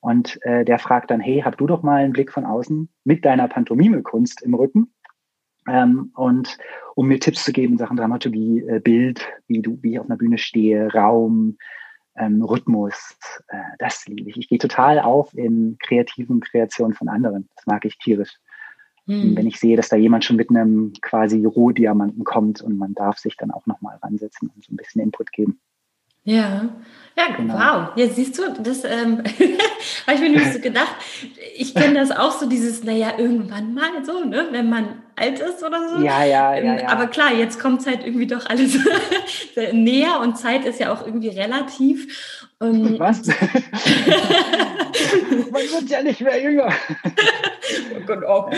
Und äh, der fragt dann, hey, hab du doch mal einen Blick von außen mit deiner Pantomime-Kunst im Rücken. Ähm, und um mir Tipps zu geben, Sachen Dramaturgie, äh, Bild, wie du, wie ich auf einer Bühne stehe, Raum, ähm, Rhythmus, äh, das liebe ich. Ich gehe total auf in kreativen Kreationen von anderen. Das mag ich tierisch. Hm. Wenn ich sehe, dass da jemand schon mit einem quasi Rohdiamanten kommt und man darf sich dann auch nochmal ransetzen und so ein bisschen Input geben. Ja, ja, genau. wow. Ja, siehst du, das ähm, habe ich mir nicht so gedacht. Ich kenne das auch so, dieses, naja, irgendwann mal so, ne, wenn man alt ist oder so. Ja, ja, ja. Ähm, ja. Aber klar, jetzt kommt es halt irgendwie doch alles näher und Zeit ist ja auch irgendwie relativ. Ähm, Was? man wird ja nicht mehr jünger. genau.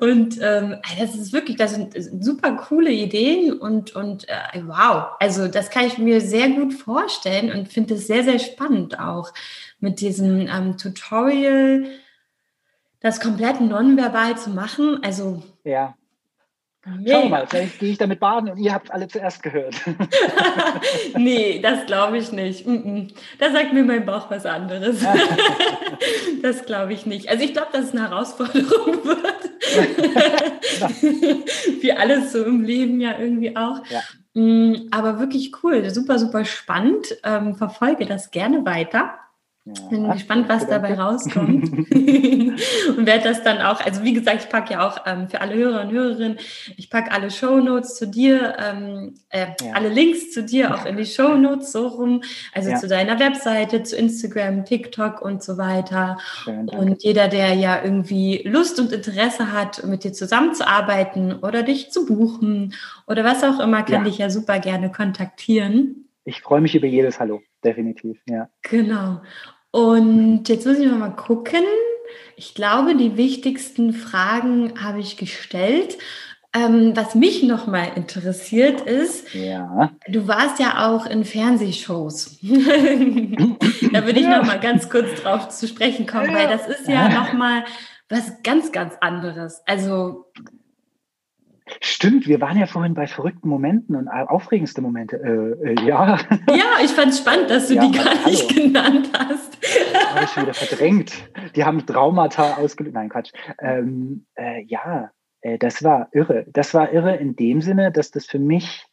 Und ähm, das ist wirklich, das sind super coole Ideen und, und äh, wow. Also das kann ich mir sehr gut vorstellen und finde es sehr, sehr spannend auch mit diesem ähm, Tutorial, das komplett nonverbal zu machen. Also ja. Mega. Schauen wir mal, vielleicht gehe ich damit baden und ihr habt alle zuerst gehört. nee, das glaube ich nicht. Da sagt mir mein Bauch was anderes. das glaube ich nicht. Also ich glaube, dass es eine Herausforderung wird. Wie alles so im Leben ja irgendwie auch. Ja. Mm, aber wirklich cool, super, super spannend. Ähm, verfolge das gerne weiter. Ja, Bin gespannt, was dabei rauskommt. und werde das dann auch, also wie gesagt, ich packe ja auch ähm, für alle Hörer und Hörerinnen, ich packe alle Show Notes zu dir, ähm, äh, ja. alle Links zu dir auch in die Show Notes so rum, also ja. zu deiner Webseite, zu Instagram, TikTok und so weiter. Schön, und jeder, der ja irgendwie Lust und Interesse hat, mit dir zusammenzuarbeiten oder dich zu buchen oder was auch immer, kann dich ja super gerne kontaktieren. Ich freue mich über jedes Hallo, definitiv, ja. Genau. Und jetzt muss ich mal gucken. Ich glaube, die wichtigsten Fragen habe ich gestellt. Ähm, was mich noch mal interessiert ist, ja. du warst ja auch in Fernsehshows. da würde ich ja. noch mal ganz kurz drauf zu sprechen kommen, ja. weil das ist ja noch mal was ganz, ganz anderes. Also Stimmt, wir waren ja vorhin bei verrückten Momenten und aufregendste Momente. Äh, äh, ja. Ja, ich fand es spannend, dass du ja, die gar hallo. nicht genannt hast. Habe ich schon wieder verdrängt. Die haben Traumata ausgelöst. Nein, Quatsch. Ähm, äh, ja, äh, das war irre. Das war irre in dem Sinne, dass das für mich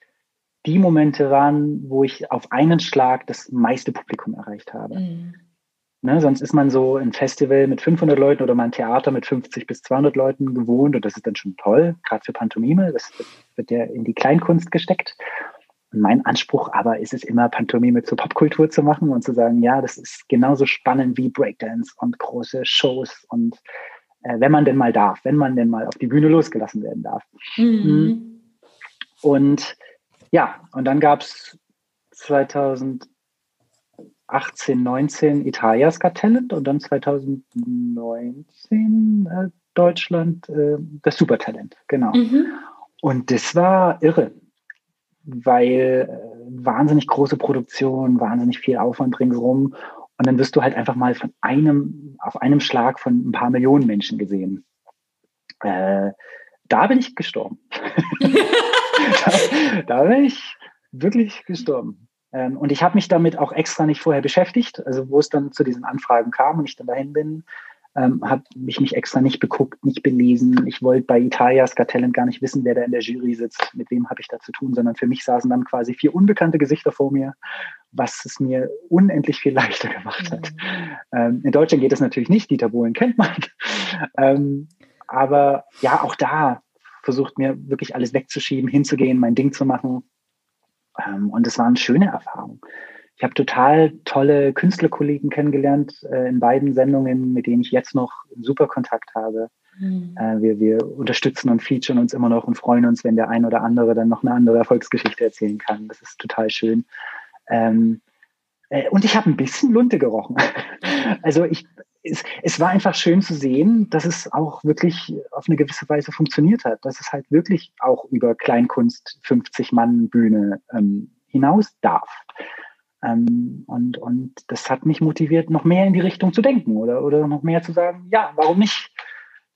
die Momente waren, wo ich auf einen Schlag das meiste Publikum erreicht habe. Mhm. Ne, sonst ist man so ein Festival mit 500 Leuten oder mal ein Theater mit 50 bis 200 Leuten gewohnt und das ist dann schon toll, gerade für Pantomime. Das wird ja in die Kleinkunst gesteckt. Und mein Anspruch aber ist es immer, Pantomime zur Popkultur zu machen und zu sagen, ja, das ist genauso spannend wie Breakdance und große Shows und äh, wenn man denn mal darf, wenn man denn mal auf die Bühne losgelassen werden darf. Mhm. Hm. Und ja, und dann gab es 2000 18, 19 Italias Got Talent und dann 2019 äh, Deutschland äh, das Supertalent, genau. Mhm. Und das war irre, weil äh, wahnsinnig große Produktion, wahnsinnig viel Aufwand ringsherum und dann wirst du halt einfach mal von einem, auf einem Schlag von ein paar Millionen Menschen gesehen. Äh, da bin ich gestorben. da, da bin ich wirklich gestorben. Ähm, und ich habe mich damit auch extra nicht vorher beschäftigt. Also wo es dann zu diesen Anfragen kam und ich dann dahin bin, ähm, habe ich mich extra nicht beguckt, nicht belesen. Ich wollte bei Italias Got Talent gar nicht wissen, wer da in der Jury sitzt, mit wem habe ich da zu tun, sondern für mich saßen dann quasi vier unbekannte Gesichter vor mir, was es mir unendlich viel leichter gemacht hat. Mhm. Ähm, in Deutschland geht das natürlich nicht, Dieter Bohlen kennt man. ähm, aber ja, auch da versucht mir wirklich alles wegzuschieben, hinzugehen, mein Ding zu machen ähm, und es waren schöne Erfahrungen. Ich habe total tolle Künstlerkollegen kennengelernt äh, in beiden Sendungen, mit denen ich jetzt noch super Kontakt habe. Mhm. Äh, wir, wir unterstützen und featuren uns immer noch und freuen uns, wenn der ein oder andere dann noch eine andere Erfolgsgeschichte erzählen kann. Das ist total schön. Ähm, äh, und ich habe ein bisschen Lunte gerochen. also ich, es, es war einfach schön zu sehen, dass es auch wirklich auf eine gewisse Weise funktioniert hat, dass es halt wirklich auch über Kleinkunst 50 Mann Bühne ähm, hinaus darf. Ähm, und, und das hat mich motiviert, noch mehr in die Richtung zu denken oder, oder noch mehr zu sagen, ja, warum nicht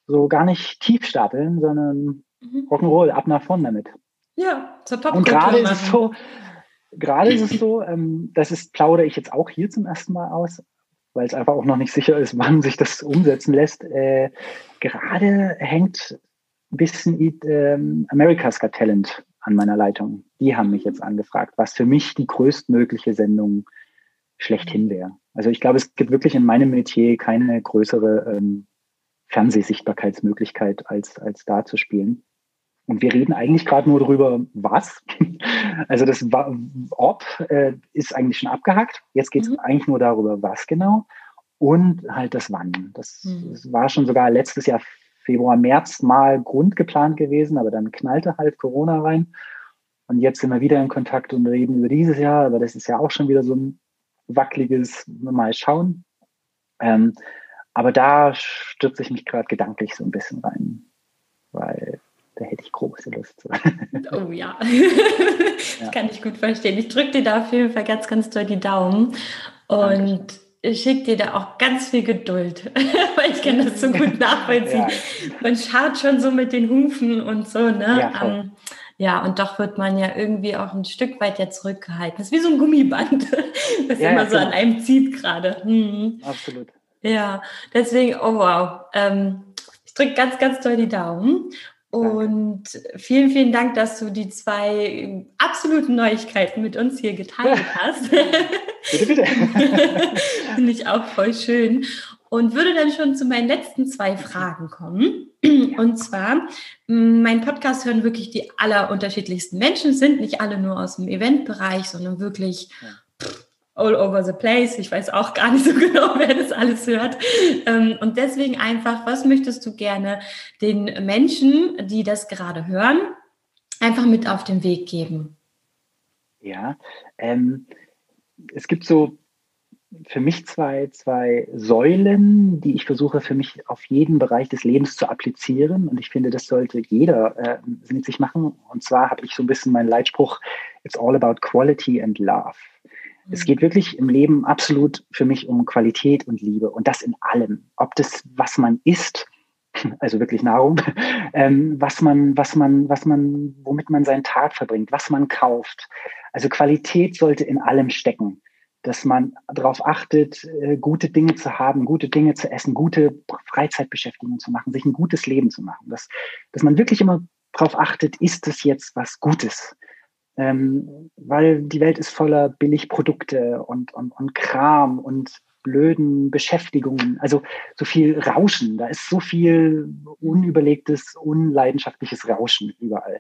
so gar nicht tief stapeln, sondern mhm. Rock'n'Roll, ab nach vorn damit. Ja, zur Top Und gerade ist es so, gerade ist es so, ähm, das ist, plaudere ich jetzt auch hier zum ersten Mal aus, weil es einfach auch noch nicht sicher ist, wann sich das umsetzen lässt. Äh, gerade hängt ein bisschen ähm, America's Got Talent an meiner Leitung. Die haben mich jetzt angefragt, was für mich die größtmögliche Sendung schlechthin wäre. Also ich glaube, es gibt wirklich in meinem Metier keine größere ähm, Fernsehsichtbarkeitsmöglichkeit, als, als da zu spielen. Und wir reden eigentlich gerade nur darüber, was. Also das Ob äh, ist eigentlich schon abgehakt. Jetzt geht es mhm. eigentlich nur darüber, was genau. Und halt das Wann. Das, mhm. das, war schon sogar letztes Jahr Februar, März mal grundgeplant gewesen, aber dann knallte halt Corona rein. Und jetzt sind wir wieder in Kontakt und reden über dieses Jahr, aber das ist ja auch schon wieder so ein wackeliges Mal schauen. Ähm, aber da stürze ich mich gerade gedanklich so ein bisschen rein, weil da hätte ich große Lust zu. Oh ja, das ja. kann ich gut verstehen. Ich drücke dir da auf jeden Fall ganz, ganz doll die Daumen und ich schicke dir da auch ganz viel Geduld, weil ich kann das so gut nachvollziehen. Ja. Man schaut schon so mit den Hufen und so, ne? Ja, um, ähm, ja, und doch wird man ja irgendwie auch ein Stück weit ja zurückgehalten. Das ist wie so ein Gummiband, das immer so an einem zieht gerade. Mhm. Absolut. Ja, deswegen, oh wow. Ähm, ich drücke ganz, ganz doll die Daumen. Und vielen, vielen Dank, dass du die zwei absoluten Neuigkeiten mit uns hier geteilt hast. bitte, bitte. Finde ich auch voll schön. Und würde dann schon zu meinen letzten zwei Fragen kommen. Und zwar, mein Podcast hören wirklich die allerunterschiedlichsten Menschen, sind nicht alle nur aus dem Eventbereich, sondern wirklich all over the place. Ich weiß auch gar nicht so genau, wer das alles hört. Ähm, und deswegen einfach, was möchtest du gerne den Menschen, die das gerade hören, einfach mit auf den Weg geben? Ja, ähm, es gibt so für mich zwei, zwei Säulen, die ich versuche für mich auf jeden Bereich des Lebens zu applizieren. Und ich finde, das sollte jeder äh, mit sich machen. Und zwar habe ich so ein bisschen meinen Leitspruch, It's all about quality and love. Es geht wirklich im Leben absolut für mich um Qualität und Liebe und das in allem. Ob das, was man isst, also wirklich Nahrung, ähm, was man, was man, was man, womit man seinen Tag verbringt, was man kauft. Also Qualität sollte in allem stecken, dass man darauf achtet, äh, gute Dinge zu haben, gute Dinge zu essen, gute Freizeitbeschäftigungen zu machen, sich ein gutes Leben zu machen. Dass, dass man wirklich immer darauf achtet, ist es jetzt was Gutes? Ähm, weil die Welt ist voller Billigprodukte und, und, und Kram und blöden Beschäftigungen, also so viel Rauschen. Da ist so viel unüberlegtes, unleidenschaftliches Rauschen überall.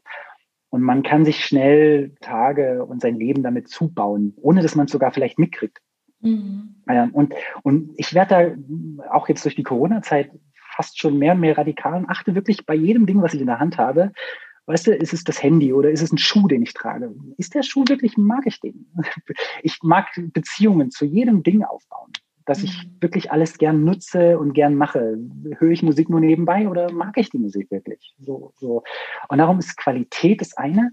Und man kann sich schnell Tage und sein Leben damit zubauen, ohne dass man es sogar vielleicht mitkriegt. Mhm. Und, und ich werde da auch jetzt durch die Corona-Zeit fast schon mehr und mehr radikal und achte wirklich bei jedem Ding, was ich in der Hand habe, weißt du, ist es das Handy oder ist es ein Schuh, den ich trage? Ist der Schuh wirklich, mag ich den? Ich mag Beziehungen zu jedem Ding aufbauen dass ich mhm. wirklich alles gern nutze und gern mache. Höre ich Musik nur nebenbei oder mag ich die Musik wirklich? So, so. Und darum ist Qualität das eine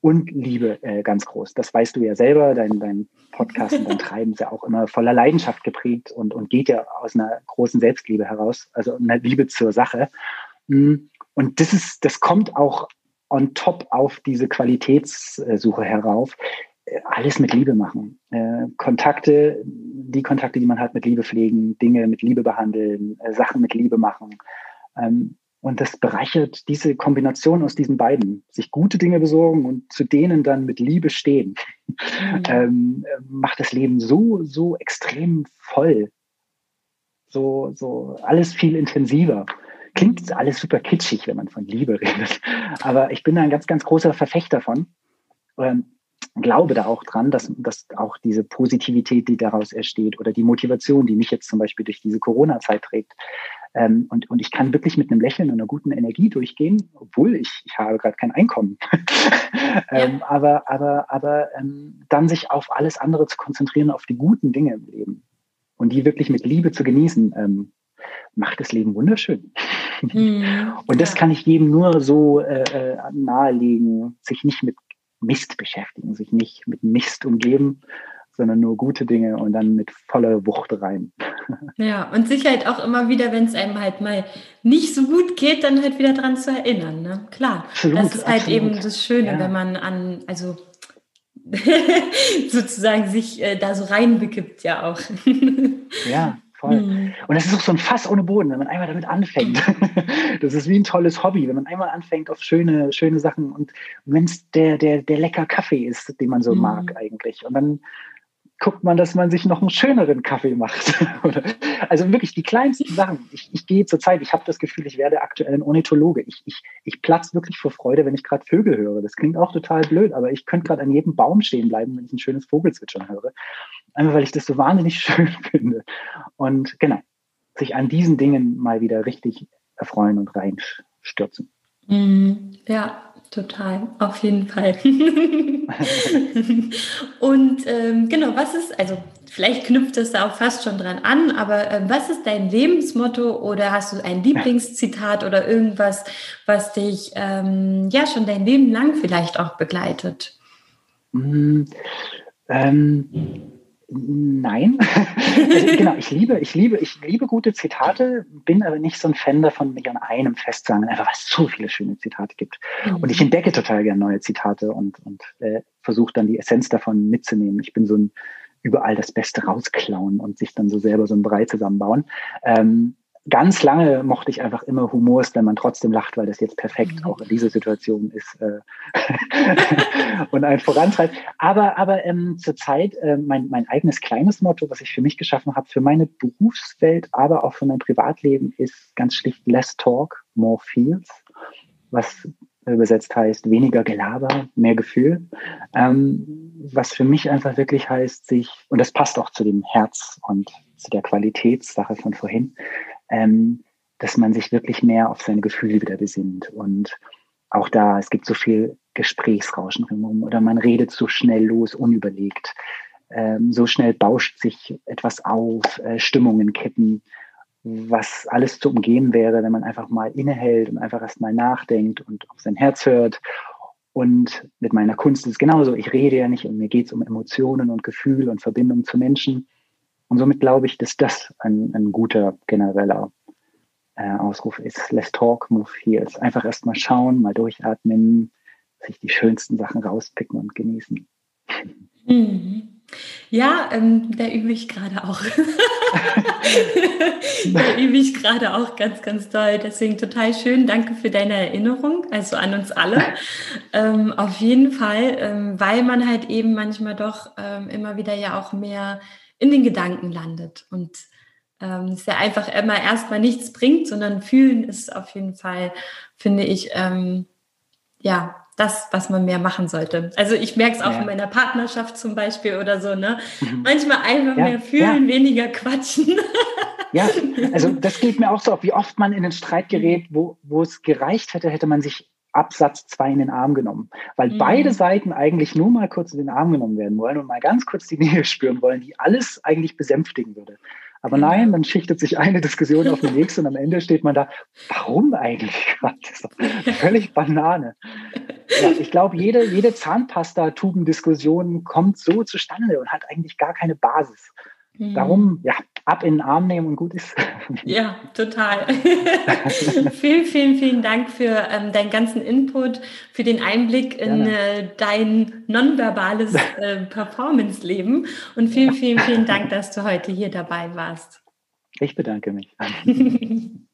und Liebe äh, ganz groß. Das weißt du ja selber. Dein, dein Podcast und dein Treiben ist ja auch immer voller Leidenschaft geprägt und, und geht ja aus einer großen Selbstliebe heraus, also einer Liebe zur Sache. Mm, und das ist, das kommt auch on top auf diese Qualitätssuche herauf alles mit Liebe machen. Äh, Kontakte, die Kontakte, die man hat, mit Liebe pflegen, Dinge mit Liebe behandeln, äh, Sachen mit Liebe machen. Ähm, und das bereichert diese Kombination aus diesen beiden. Sich gute Dinge besorgen und zu denen dann mit Liebe stehen. Mhm. ähm, macht das Leben so, so extrem voll. So, so alles viel intensiver. Klingt alles super kitschig, wenn man von Liebe redet. Aber ich bin da ein ganz, ganz großer Verfechter von. Ähm, glaube da auch dran, dass, dass auch diese Positivität, die daraus entsteht oder die Motivation, die mich jetzt zum Beispiel durch diese Corona-Zeit trägt, ähm, und, und ich kann wirklich mit einem Lächeln und einer guten Energie durchgehen, obwohl ich, ich habe gerade kein Einkommen. ähm, ja. Aber, aber, aber ähm, dann sich auf alles andere zu konzentrieren, auf die guten Dinge im Leben und die wirklich mit Liebe zu genießen, ähm, macht das Leben wunderschön. Mhm, und das ja. kann ich jedem nur so äh, äh nahelegen, sich nicht mit Mist beschäftigen, sich nicht mit Mist umgeben, sondern nur gute Dinge und dann mit voller Wucht rein. Ja, und sich halt auch immer wieder, wenn es einem halt mal nicht so gut geht, dann halt wieder dran zu erinnern. Ne? Klar, absolut, das ist halt absolut. eben das Schöne, ja. wenn man an, also sozusagen sich äh, da so reinbekippt ja auch. ja, voll. Mhm. Und das ist auch so ein Fass ohne Boden, wenn man einmal damit anfängt. das ist wie ein tolles Hobby, wenn man einmal anfängt auf schöne, schöne Sachen und wenn es der, der, der lecker Kaffee ist, den man so mhm. mag eigentlich. Und dann guckt man, dass man sich noch einen schöneren Kaffee macht. also wirklich die kleinsten Sachen. Ich, ich gehe zur Zeit, ich habe das Gefühl, ich werde aktuell ein Ornithologe. Ich, ich, ich platze wirklich vor Freude, wenn ich gerade Vögel höre. Das klingt auch total blöd, aber ich könnte gerade an jedem Baum stehen bleiben, wenn ich ein schönes Vogelzwitschern höre. Einfach weil ich das so wahnsinnig schön finde. Und genau, sich an diesen Dingen mal wieder richtig erfreuen und reinstürzen. Mhm. Ja, total, auf jeden Fall. und ähm, genau, was ist, also vielleicht knüpft es da auch fast schon dran an, aber äh, was ist dein Lebensmotto oder hast du ein Lieblingszitat oder irgendwas, was dich ähm, ja schon dein Leben lang vielleicht auch begleitet? Mm, ähm, Nein. also, genau, ich liebe, ich liebe, ich liebe gute Zitate, bin aber nicht so ein Fan davon, mich an einem festzuhalten, einfach weil es so viele schöne Zitate gibt. Mhm. Und ich entdecke total gerne neue Zitate und, und äh, versuche dann die Essenz davon mitzunehmen. Ich bin so ein überall das Beste rausklauen und sich dann so selber so ein Brei zusammenbauen. Ähm, ganz lange mochte ich einfach immer Humors, wenn man trotzdem lacht, weil das jetzt perfekt mhm. auch in dieser Situation ist äh, und einen vorantreibt. Aber, aber ähm, zurzeit äh, mein, mein eigenes kleines Motto, was ich für mich geschaffen habe, für meine Berufswelt, aber auch für mein Privatleben, ist ganz schlicht Less Talk, More Feels, was übersetzt heißt weniger Gelaber, mehr Gefühl. Ähm, was für mich einfach wirklich heißt, sich, und das passt auch zu dem Herz und zu der Qualitätssache von vorhin, ähm, dass man sich wirklich mehr auf seine Gefühle wieder besinnt. Und auch da, es gibt so viel Gesprächsrauschen drumherum oder man redet so schnell los, unüberlegt. Ähm, so schnell bauscht sich etwas auf, äh, Stimmungen kippen, was alles zu umgehen wäre, wenn man einfach mal innehält und einfach erst mal nachdenkt und auf sein Herz hört. Und mit meiner Kunst ist es genauso. Ich rede ja nicht und mir geht es um Emotionen und Gefühl und Verbindung zu Menschen. Und somit glaube ich, dass das ein, ein guter genereller äh, Ausruf ist, let's talk, move heals. Einfach erstmal schauen, mal durchatmen, sich die schönsten Sachen rauspicken und genießen. Mhm. Ja, ähm, da übe ich gerade auch. da übe ich gerade auch ganz, ganz toll. Deswegen total schön. Danke für deine Erinnerung, also an uns alle. Ähm, auf jeden Fall, ähm, weil man halt eben manchmal doch ähm, immer wieder ja auch mehr in den Gedanken landet und ähm, es ja einfach immer erstmal nichts bringt, sondern fühlen ist auf jeden Fall, finde ich, ähm, ja, das, was man mehr machen sollte. Also ich merke es auch ja. in meiner Partnerschaft zum Beispiel oder so, ne? Mhm. Manchmal einfach ja, mehr fühlen, ja. weniger quatschen. Ja, also das geht mir auch so, wie oft man in einen Streit gerät, wo, wo es gereicht hätte, hätte man sich Absatz zwei in den Arm genommen. Weil mhm. beide Seiten eigentlich nur mal kurz in den Arm genommen werden wollen und mal ganz kurz die Nähe spüren wollen, die alles eigentlich besänftigen würde. Aber nein, dann schichtet sich eine Diskussion auf die nächste und am Ende steht man da, warum eigentlich gerade? Das ist doch völlig Banane. Ja, ich glaube, jede, jede Zahnpasta-Tuben-Diskussion kommt so zustande und hat eigentlich gar keine Basis. Mhm. Darum, ja, ab in den Arm nehmen und gut ist. Ja, total. vielen, vielen, vielen Dank für ähm, deinen ganzen Input, für den Einblick in äh, dein nonverbales äh, Performance-Leben und vielen, vielen, vielen Dank, dass du heute hier dabei warst. Ich bedanke mich.